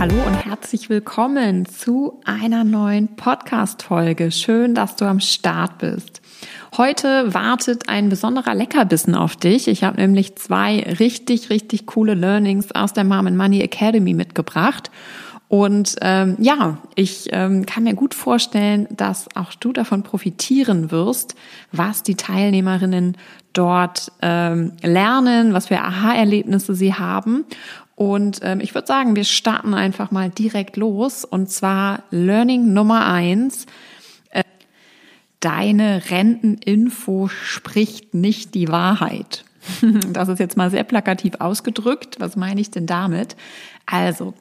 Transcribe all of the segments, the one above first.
Hallo und herzlich willkommen zu einer neuen Podcast-Folge. Schön, dass du am Start bist. Heute wartet ein besonderer Leckerbissen auf dich. Ich habe nämlich zwei richtig, richtig coole Learnings aus der Mom and Money Academy mitgebracht. Und ähm, ja, ich ähm, kann mir gut vorstellen, dass auch du davon profitieren wirst, was die Teilnehmerinnen dort ähm, lernen, was für Aha-Erlebnisse sie haben. Und ähm, ich würde sagen, wir starten einfach mal direkt los. Und zwar Learning Nummer eins. Äh, deine Renteninfo spricht nicht die Wahrheit. Das ist jetzt mal sehr plakativ ausgedrückt. Was meine ich denn damit? Also,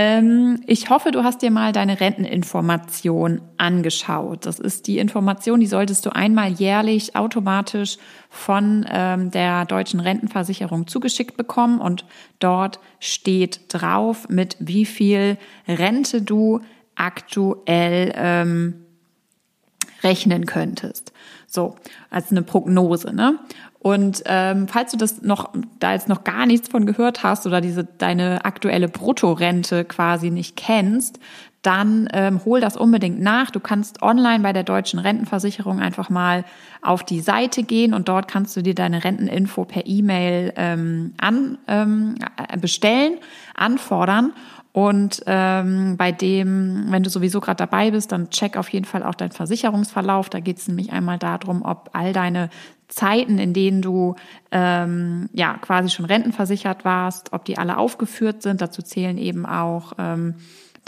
ähm, ich hoffe, du hast dir mal deine Renteninformation angeschaut. Das ist die Information, die solltest du einmal jährlich automatisch von ähm, der deutschen Rentenversicherung zugeschickt bekommen und dort steht drauf, mit wie viel Rente du aktuell ähm, rechnen könntest. So, als eine Prognose, ne? Und ähm, falls du das noch, da jetzt noch gar nichts von gehört hast oder diese deine aktuelle Bruttorente quasi nicht kennst, dann ähm, hol das unbedingt nach. Du kannst online bei der deutschen Rentenversicherung einfach mal auf die Seite gehen und dort kannst du dir deine Renteninfo per E-Mail ähm, an, ähm, bestellen, anfordern. Und ähm, bei dem, wenn du sowieso gerade dabei bist, dann check auf jeden Fall auch deinen Versicherungsverlauf. Da geht es nämlich einmal darum, ob all deine Zeiten, in denen du ähm, ja quasi schon rentenversichert warst, ob die alle aufgeführt sind. Dazu zählen eben auch ähm,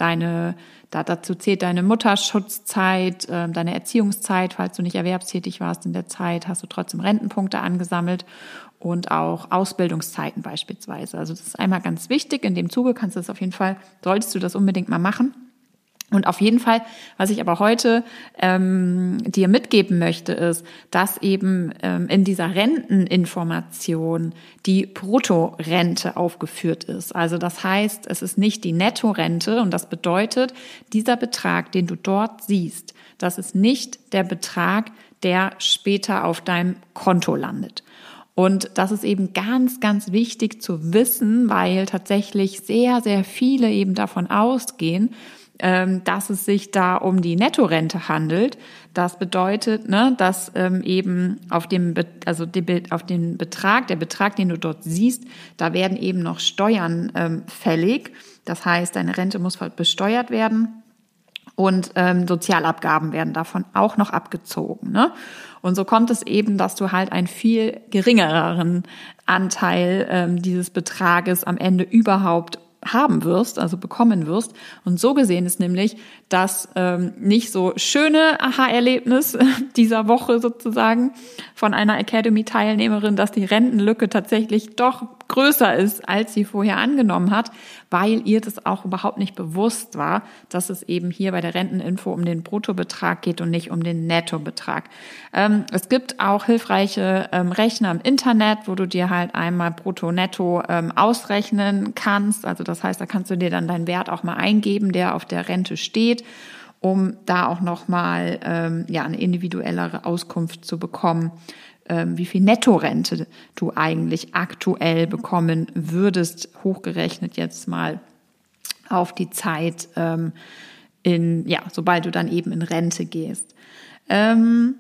deine, da, dazu zählt deine Mutterschutzzeit, äh, deine Erziehungszeit, falls du nicht erwerbstätig warst in der Zeit, hast du trotzdem Rentenpunkte angesammelt und auch Ausbildungszeiten beispielsweise. Also das ist einmal ganz wichtig. In dem Zuge kannst du das auf jeden Fall, solltest du das unbedingt mal machen. Und auf jeden Fall, was ich aber heute ähm, dir mitgeben möchte, ist, dass eben ähm, in dieser Renteninformation die Bruttorente aufgeführt ist. Also das heißt, es ist nicht die Nettorente und das bedeutet, dieser Betrag, den du dort siehst, das ist nicht der Betrag, der später auf deinem Konto landet. Und das ist eben ganz, ganz wichtig zu wissen, weil tatsächlich sehr, sehr viele eben davon ausgehen, dass es sich da um die Nettorente handelt. Das bedeutet, ne, dass ähm, eben auf dem, also die, auf den Betrag, der Betrag, den du dort siehst, da werden eben noch Steuern ähm, fällig. Das heißt, deine Rente muss besteuert werden und ähm, Sozialabgaben werden davon auch noch abgezogen. Ne? Und so kommt es eben, dass du halt einen viel geringeren Anteil ähm, dieses Betrages am Ende überhaupt haben wirst, also bekommen wirst. Und so gesehen ist nämlich das ähm, nicht so schöne Aha-Erlebnis dieser Woche sozusagen von einer Academy-Teilnehmerin, dass die Rentenlücke tatsächlich doch größer ist, als sie vorher angenommen hat, weil ihr das auch überhaupt nicht bewusst war, dass es eben hier bei der Renteninfo um den Bruttobetrag geht und nicht um den Nettobetrag. Ähm, es gibt auch hilfreiche ähm, Rechner im Internet, wo du dir halt einmal Brutto-Netto ähm, ausrechnen kannst. Also das heißt, da kannst du dir dann deinen Wert auch mal eingeben, der auf der Rente steht um da auch nochmal ähm, ja, eine individuellere Auskunft zu bekommen, wie viel Nettorente du eigentlich aktuell bekommen würdest, hochgerechnet jetzt mal auf die Zeit, ähm, in, ja, sobald du dann eben in Rente gehst. Ähm,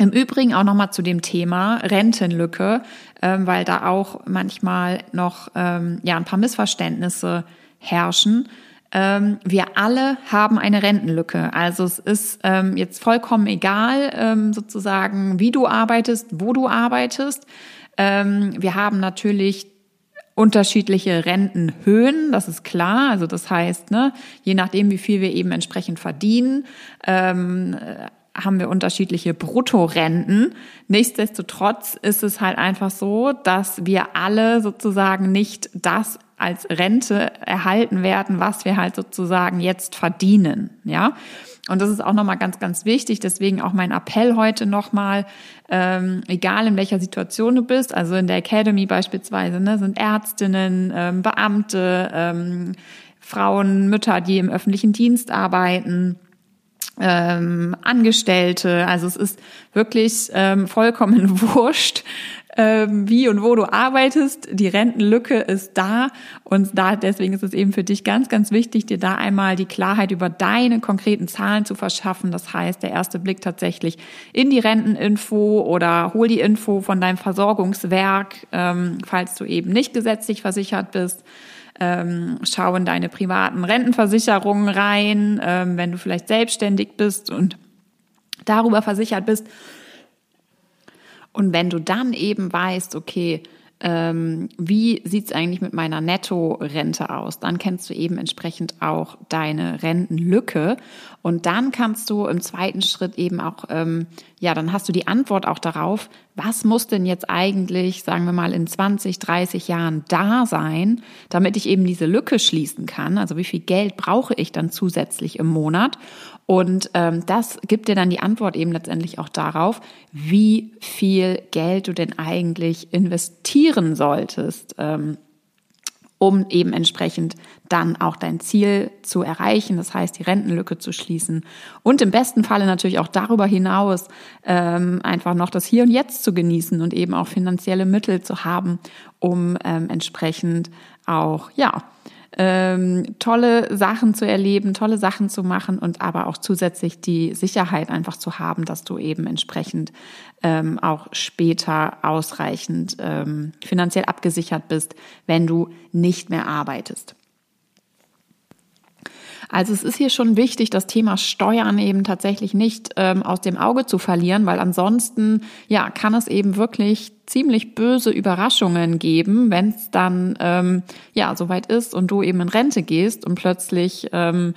im Übrigen auch nochmal zu dem Thema Rentenlücke, ähm, weil da auch manchmal noch ähm, ja, ein paar Missverständnisse herrschen. Ähm, wir alle haben eine Rentenlücke. Also es ist ähm, jetzt vollkommen egal, ähm, sozusagen, wie du arbeitest, wo du arbeitest. Ähm, wir haben natürlich unterschiedliche Rentenhöhen, das ist klar. Also das heißt, ne, je nachdem, wie viel wir eben entsprechend verdienen, ähm, haben wir unterschiedliche Bruttorenten. Nichtsdestotrotz ist es halt einfach so, dass wir alle sozusagen nicht das als Rente erhalten werden, was wir halt sozusagen jetzt verdienen, ja. Und das ist auch nochmal ganz, ganz wichtig. Deswegen auch mein Appell heute nochmal, ähm, egal in welcher Situation du bist, also in der Academy beispielsweise, ne, sind Ärztinnen, ähm, Beamte, ähm, Frauen, Mütter, die im öffentlichen Dienst arbeiten, ähm, Angestellte. Also es ist wirklich ähm, vollkommen wurscht, wie und wo du arbeitest. Die Rentenlücke ist da und da deswegen ist es eben für dich ganz, ganz wichtig, dir da einmal die Klarheit über deine konkreten Zahlen zu verschaffen. Das heißt, der erste Blick tatsächlich in die Renteninfo oder hol die Info von deinem Versorgungswerk, ähm, falls du eben nicht gesetzlich versichert bist. Ähm, schau in deine privaten Rentenversicherungen rein, ähm, wenn du vielleicht selbstständig bist und darüber versichert bist und wenn du dann eben weißt, okay, ähm, wie sieht's eigentlich mit meiner Netto-Rente aus? Dann kennst du eben entsprechend auch deine Rentenlücke und dann kannst du im zweiten Schritt eben auch, ähm, ja, dann hast du die Antwort auch darauf, was muss denn jetzt eigentlich, sagen wir mal, in 20, 30 Jahren da sein, damit ich eben diese Lücke schließen kann? Also wie viel Geld brauche ich dann zusätzlich im Monat? Und ähm, das gibt dir dann die Antwort eben letztendlich auch darauf, wie viel Geld du denn eigentlich investieren solltest, ähm, um eben entsprechend dann auch dein Ziel zu erreichen, das heißt die Rentenlücke zu schließen. Und im besten Falle natürlich auch darüber hinaus ähm, einfach noch das Hier und Jetzt zu genießen und eben auch finanzielle Mittel zu haben, um ähm, entsprechend auch ja ähm, tolle Sachen zu erleben, tolle Sachen zu machen und aber auch zusätzlich die Sicherheit einfach zu haben, dass du eben entsprechend ähm, auch später ausreichend ähm, finanziell abgesichert bist, wenn du nicht mehr arbeitest. Also es ist hier schon wichtig, das Thema Steuern eben tatsächlich nicht ähm, aus dem Auge zu verlieren, weil ansonsten ja kann es eben wirklich ziemlich böse Überraschungen geben, wenn es dann ähm, ja soweit ist und du eben in Rente gehst und plötzlich ähm,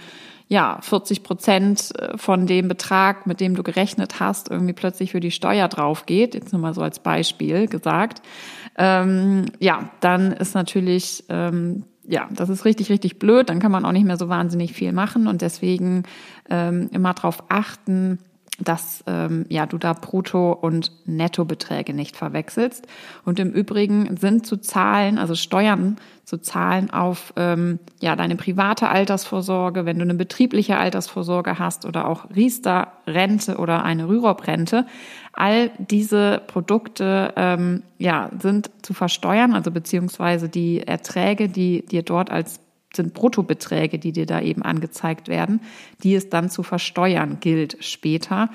ja 40 Prozent äh, von dem Betrag, mit dem du gerechnet hast, irgendwie plötzlich für die Steuer drauf geht. Jetzt nur mal so als Beispiel gesagt. Ähm, ja, dann ist natürlich ähm, ja, das ist richtig, richtig blöd. Dann kann man auch nicht mehr so wahnsinnig viel machen und deswegen ähm, immer darauf achten, dass ähm, ja du da Brutto- und Nettobeträge nicht verwechselst. Und im Übrigen sind zu zahlen, also Steuern zu zahlen auf ähm, ja deine private Altersvorsorge, wenn du eine betriebliche Altersvorsorge hast oder auch Riester-Rente oder eine Rürup-Rente. All diese Produkte ähm, ja sind zu versteuern, also beziehungsweise die Erträge, die dir dort als sind Bruttobeträge, die dir da eben angezeigt werden, die es dann zu versteuern gilt später.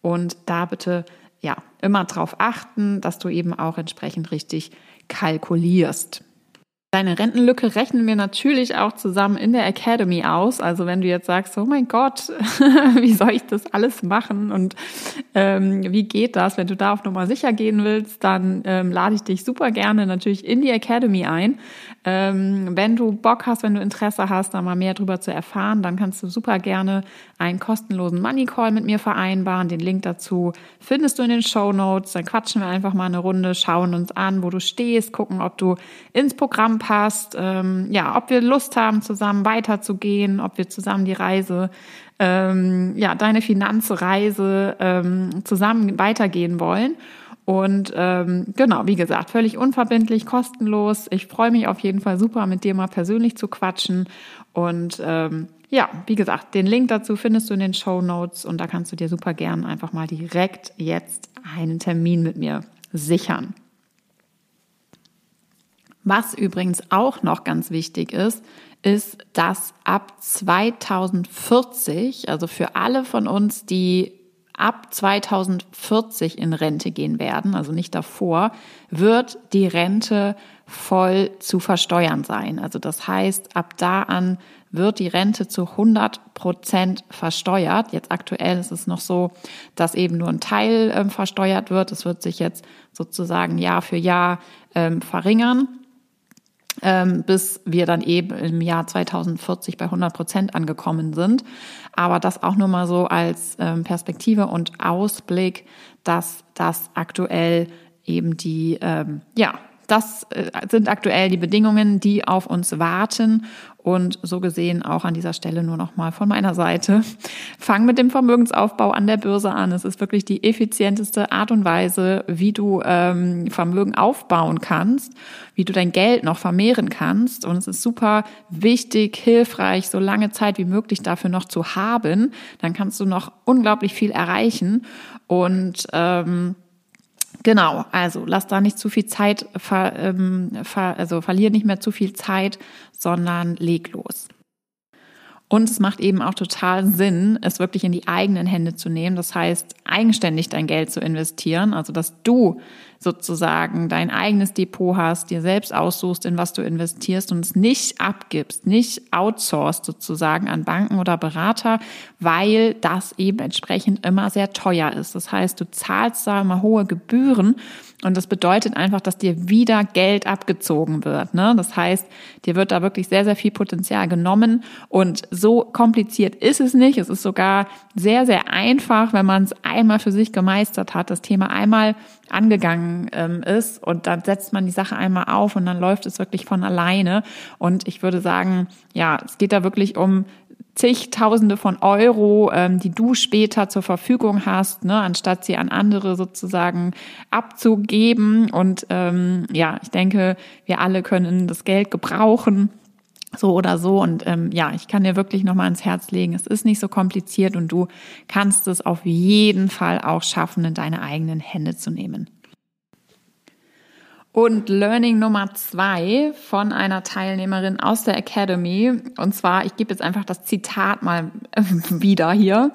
Und da bitte ja immer darauf achten, dass du eben auch entsprechend richtig kalkulierst. Deine Rentenlücke rechnen wir natürlich auch zusammen in der Academy aus. Also wenn du jetzt sagst, oh mein Gott, wie soll ich das alles machen und ähm, wie geht das? Wenn du da auf Nummer sicher gehen willst, dann ähm, lade ich dich super gerne natürlich in die Academy ein. Ähm, wenn du Bock hast, wenn du Interesse hast, da mal mehr drüber zu erfahren, dann kannst du super gerne einen kostenlosen Money Call mit mir vereinbaren. Den Link dazu findest du in den Show Notes. Dann quatschen wir einfach mal eine Runde, schauen uns an, wo du stehst, gucken, ob du ins Programm passt, ähm, ja, ob wir Lust haben, zusammen weiterzugehen, ob wir zusammen die Reise ähm, ja, deine Finanzreise ähm, zusammen weitergehen wollen. Und ähm, genau, wie gesagt, völlig unverbindlich, kostenlos. Ich freue mich auf jeden Fall super, mit dir mal persönlich zu quatschen. Und ähm, ja, wie gesagt, den Link dazu findest du in den Show Notes und da kannst du dir super gern einfach mal direkt jetzt einen Termin mit mir sichern. Was übrigens auch noch ganz wichtig ist, ist, dass ab 2040, also für alle von uns, die ab 2040 in Rente gehen werden, also nicht davor, wird die Rente voll zu versteuern sein. Also das heißt, ab da an wird die Rente zu 100 Prozent versteuert. Jetzt aktuell ist es noch so, dass eben nur ein Teil ähm, versteuert wird. Es wird sich jetzt sozusagen Jahr für Jahr ähm, verringern bis wir dann eben im Jahr 2040 bei 100 Prozent angekommen sind. Aber das auch nur mal so als ähm, Perspektive und Ausblick, dass das aktuell eben die, ähm, ja, das äh, sind aktuell die Bedingungen, die auf uns warten. Und so gesehen auch an dieser Stelle nur noch mal von meiner Seite. Fang mit dem Vermögensaufbau an der Börse an. Es ist wirklich die effizienteste Art und Weise, wie du ähm, Vermögen aufbauen kannst, wie du dein Geld noch vermehren kannst. Und es ist super wichtig, hilfreich, so lange Zeit wie möglich dafür noch zu haben. Dann kannst du noch unglaublich viel erreichen. Und ähm, Genau, also lass da nicht zu viel Zeit, ver, ähm, ver, also verlier nicht mehr zu viel Zeit, sondern leg los. Und es macht eben auch total Sinn, es wirklich in die eigenen Hände zu nehmen. Das heißt, eigenständig dein Geld zu investieren. Also, dass du sozusagen dein eigenes Depot hast, dir selbst aussuchst, in was du investierst und es nicht abgibst, nicht outsourced sozusagen an Banken oder Berater, weil das eben entsprechend immer sehr teuer ist. Das heißt, du zahlst da immer hohe Gebühren und das bedeutet einfach, dass dir wieder Geld abgezogen wird. Ne? Das heißt, dir wird da wirklich sehr, sehr viel Potenzial genommen. Und so kompliziert ist es nicht. Es ist sogar sehr, sehr einfach, wenn man es einmal für sich gemeistert hat, das Thema einmal angegangen ähm, ist und dann setzt man die Sache einmal auf und dann läuft es wirklich von alleine. Und ich würde sagen, ja, es geht da wirklich um zigtausende von Euro, ähm, die du später zur Verfügung hast, ne, anstatt sie an andere sozusagen abzugeben. Und ähm, ja, ich denke, wir alle können das Geld gebrauchen so oder so. Und ähm, ja, ich kann dir wirklich nochmal ans Herz legen, es ist nicht so kompliziert und du kannst es auf jeden Fall auch schaffen, in deine eigenen Hände zu nehmen. Und Learning Nummer zwei von einer Teilnehmerin aus der Academy. Und zwar, ich gebe jetzt einfach das Zitat mal wieder hier.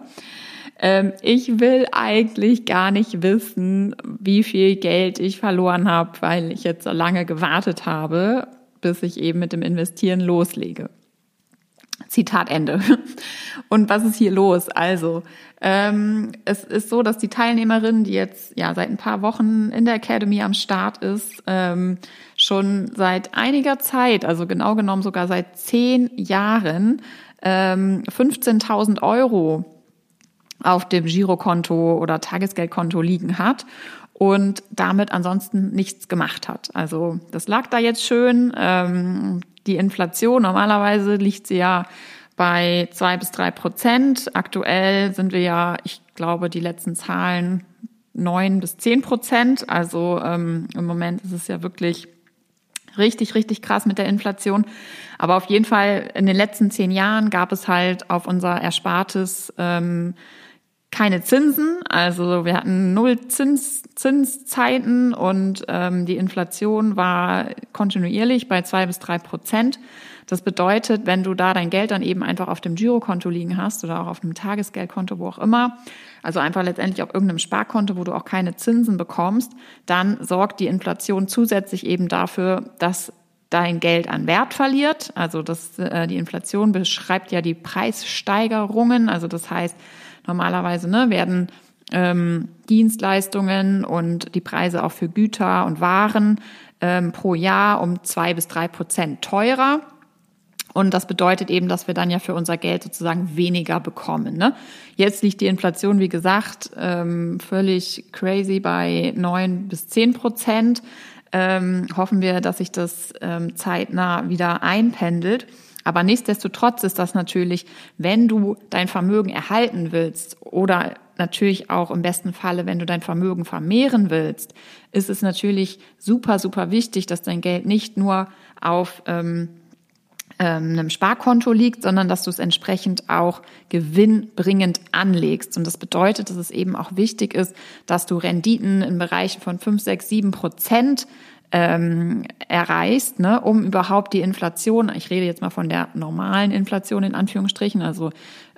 Ähm, ich will eigentlich gar nicht wissen, wie viel Geld ich verloren habe, weil ich jetzt so lange gewartet habe bis ich eben mit dem Investieren loslege. Zitat Ende. Und was ist hier los? Also, ähm, es ist so, dass die Teilnehmerin, die jetzt ja seit ein paar Wochen in der Academy am Start ist, ähm, schon seit einiger Zeit, also genau genommen sogar seit zehn Jahren, ähm, 15.000 Euro auf dem Girokonto oder Tagesgeldkonto liegen hat und damit ansonsten nichts gemacht hat. Also das lag da jetzt schön. Ähm, die Inflation, normalerweise liegt sie ja bei zwei bis drei Prozent. Aktuell sind wir ja, ich glaube, die letzten Zahlen neun bis zehn Prozent. Also ähm, im Moment ist es ja wirklich richtig, richtig krass mit der Inflation. Aber auf jeden Fall in den letzten zehn Jahren gab es halt auf unser Erspartes ähm, keine Zinsen, also wir hatten null Zins, Zinszeiten und ähm, die Inflation war kontinuierlich bei zwei bis drei Prozent. Das bedeutet, wenn du da dein Geld dann eben einfach auf dem Girokonto liegen hast oder auch auf einem Tagesgeldkonto, wo auch immer, also einfach letztendlich auf irgendeinem Sparkonto, wo du auch keine Zinsen bekommst, dann sorgt die Inflation zusätzlich eben dafür, dass dein Geld an Wert verliert. Also das, äh, die Inflation beschreibt ja die Preissteigerungen. Also das heißt, Normalerweise ne, werden ähm, Dienstleistungen und die Preise auch für Güter und Waren ähm, pro Jahr um zwei bis drei Prozent teurer. Und das bedeutet eben, dass wir dann ja für unser Geld sozusagen weniger bekommen. Ne? Jetzt liegt die Inflation, wie gesagt, ähm, völlig crazy bei neun bis zehn Prozent. Ähm, hoffen wir, dass sich das ähm, zeitnah wieder einpendelt. Aber nichtsdestotrotz ist das natürlich, wenn du dein Vermögen erhalten willst oder natürlich auch im besten Falle, wenn du dein Vermögen vermehren willst, ist es natürlich super, super wichtig, dass dein Geld nicht nur auf ähm, ähm, einem Sparkonto liegt, sondern dass du es entsprechend auch gewinnbringend anlegst. Und das bedeutet, dass es eben auch wichtig ist, dass du Renditen in Bereichen von 5, 6, 7 Prozent ähm, erreichst, ne, um überhaupt die Inflation, ich rede jetzt mal von der normalen Inflation in Anführungsstrichen, also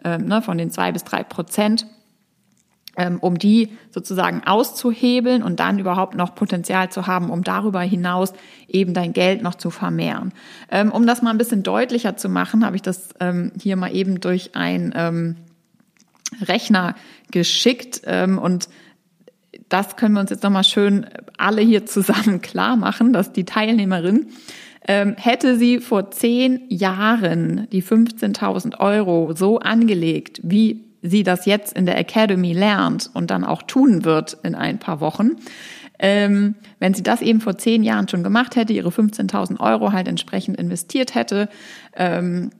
ähm, ne, von den zwei bis drei Prozent, ähm, um die sozusagen auszuhebeln und dann überhaupt noch Potenzial zu haben, um darüber hinaus eben dein Geld noch zu vermehren. Ähm, um das mal ein bisschen deutlicher zu machen, habe ich das ähm, hier mal eben durch ein ähm, Rechner geschickt ähm, und das können wir uns jetzt nochmal schön alle hier zusammen klar machen, dass die Teilnehmerin ähm, hätte sie vor zehn Jahren die 15.000 Euro so angelegt, wie sie das jetzt in der Academy lernt und dann auch tun wird in ein paar Wochen, ähm, wenn sie das eben vor zehn Jahren schon gemacht hätte, ihre 15.000 Euro halt entsprechend investiert hätte, ähm,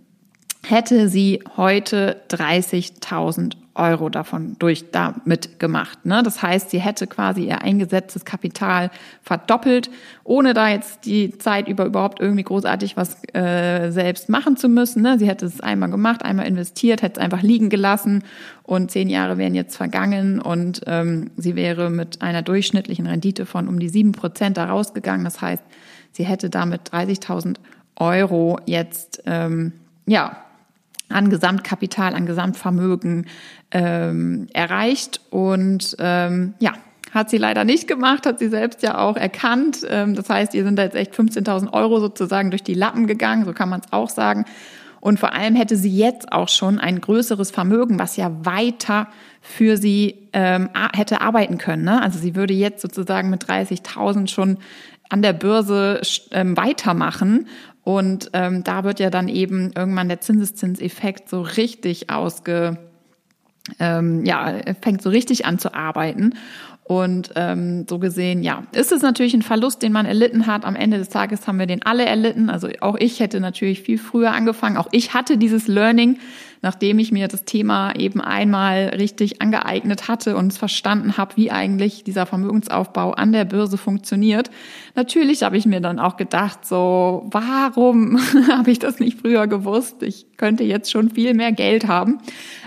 hätte sie heute 30.000 Euro davon durch damit gemacht. Ne? Das heißt, sie hätte quasi ihr eingesetztes Kapital verdoppelt, ohne da jetzt die Zeit über überhaupt irgendwie großartig was äh, selbst machen zu müssen. Ne? Sie hätte es einmal gemacht, einmal investiert, hätte es einfach liegen gelassen und zehn Jahre wären jetzt vergangen und ähm, sie wäre mit einer durchschnittlichen Rendite von um die sieben Prozent da rausgegangen. Das heißt, sie hätte damit 30.000 Euro jetzt ähm, ja an Gesamtkapital, an Gesamtvermögen ähm, erreicht. Und ähm, ja, hat sie leider nicht gemacht, hat sie selbst ja auch erkannt. Ähm, das heißt, ihr sind da jetzt echt 15.000 Euro sozusagen durch die Lappen gegangen, so kann man es auch sagen. Und vor allem hätte sie jetzt auch schon ein größeres Vermögen, was ja weiter für sie ähm, hätte arbeiten können. Ne? Also sie würde jetzt sozusagen mit 30.000 schon an der Börse ähm, weitermachen und ähm, da wird ja dann eben irgendwann der Zinseszinseffekt so richtig ausge, ähm, ja, fängt so richtig an zu arbeiten. Und ähm, so gesehen, ja, ist es natürlich ein Verlust, den man erlitten hat. Am Ende des Tages haben wir den alle erlitten. Also auch ich hätte natürlich viel früher angefangen. Auch ich hatte dieses Learning, nachdem ich mir das Thema eben einmal richtig angeeignet hatte und verstanden habe, wie eigentlich dieser Vermögensaufbau an der Börse funktioniert. Natürlich habe ich mir dann auch gedacht, so, warum habe ich das nicht früher gewusst? Ich könnte jetzt schon viel mehr Geld haben.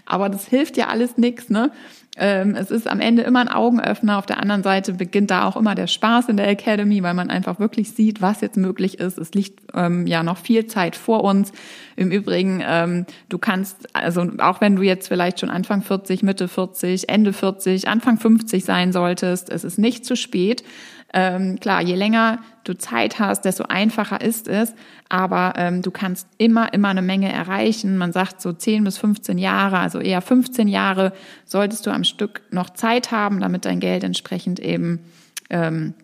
Aber das hilft ja alles nichts, ne? Ähm, es ist am Ende immer ein Augenöffner. Auf der anderen Seite beginnt da auch immer der Spaß in der Academy, weil man einfach wirklich sieht, was jetzt möglich ist. Es liegt ähm, ja noch viel Zeit vor uns. Im Übrigen, ähm, du kannst, also auch wenn du jetzt vielleicht schon Anfang 40, Mitte 40, Ende 40, Anfang 50 sein solltest, es ist nicht zu spät. Ähm, klar, je länger du Zeit hast, desto einfacher ist es. Aber ähm, du kannst immer, immer eine Menge erreichen. Man sagt so 10 bis 15 Jahre, also eher 15 Jahre solltest du am Stück noch Zeit haben, damit dein Geld entsprechend eben ähm,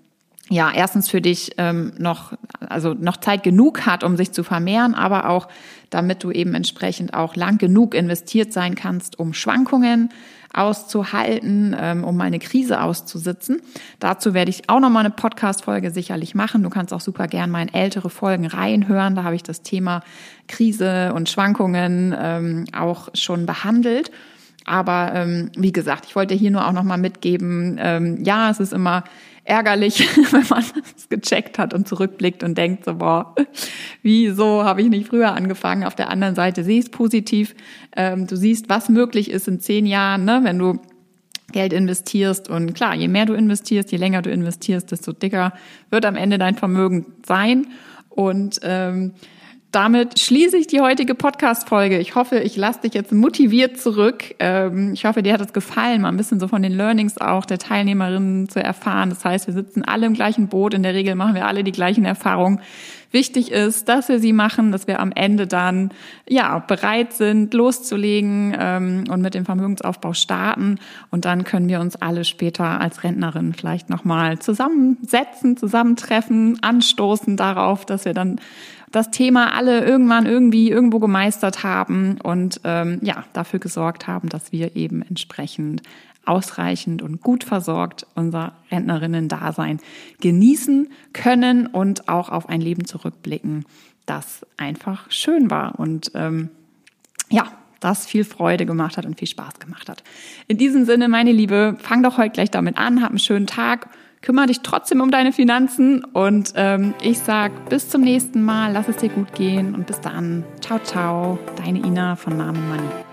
ja, erstens für dich ähm, noch, also noch Zeit genug hat, um sich zu vermehren, aber auch damit du eben entsprechend auch lang genug investiert sein kannst, um Schwankungen auszuhalten, ähm, um eine Krise auszusitzen. Dazu werde ich auch nochmal eine Podcast-Folge sicherlich machen. Du kannst auch super gern mal in ältere Folgen reinhören. Da habe ich das Thema Krise und Schwankungen ähm, auch schon behandelt. Aber ähm, wie gesagt, ich wollte hier nur auch nochmal mitgeben, ähm, ja, es ist immer ärgerlich, wenn man es gecheckt hat und zurückblickt und denkt so, boah, wieso habe ich nicht früher angefangen? Auf der anderen Seite sehe ich es positiv. Ähm, du siehst, was möglich ist in zehn Jahren, ne? wenn du Geld investierst. Und klar, je mehr du investierst, je länger du investierst, desto dicker wird am Ende dein Vermögen sein. Und ähm, damit schließe ich die heutige Podcast-Folge. Ich hoffe, ich lasse dich jetzt motiviert zurück. Ähm, ich hoffe, dir hat es gefallen, mal ein bisschen so von den Learnings auch der Teilnehmerinnen zu erfahren. Das heißt, wir sitzen alle im gleichen Boot. In der Regel machen wir alle die gleichen Erfahrungen. Wichtig ist, dass wir sie machen, dass wir am Ende dann ja bereit sind, loszulegen ähm, und mit dem Vermögensaufbau starten. Und dann können wir uns alle später als Rentnerin vielleicht nochmal zusammensetzen, zusammentreffen, anstoßen darauf, dass wir dann das Thema alle irgendwann irgendwie irgendwo gemeistert haben und ähm, ja, dafür gesorgt haben, dass wir eben entsprechend ausreichend und gut versorgt unser Rentnerinnen-Dasein genießen können und auch auf ein Leben zurückblicken, das einfach schön war und ähm, ja, das viel Freude gemacht hat und viel Spaß gemacht hat. In diesem Sinne, meine Liebe, fang doch heute gleich damit an, hab einen schönen Tag kümmere dich trotzdem um deine Finanzen und ähm, ich sag bis zum nächsten Mal, lass es dir gut gehen und bis dann. Ciao, ciao, deine Ina von Namen Money.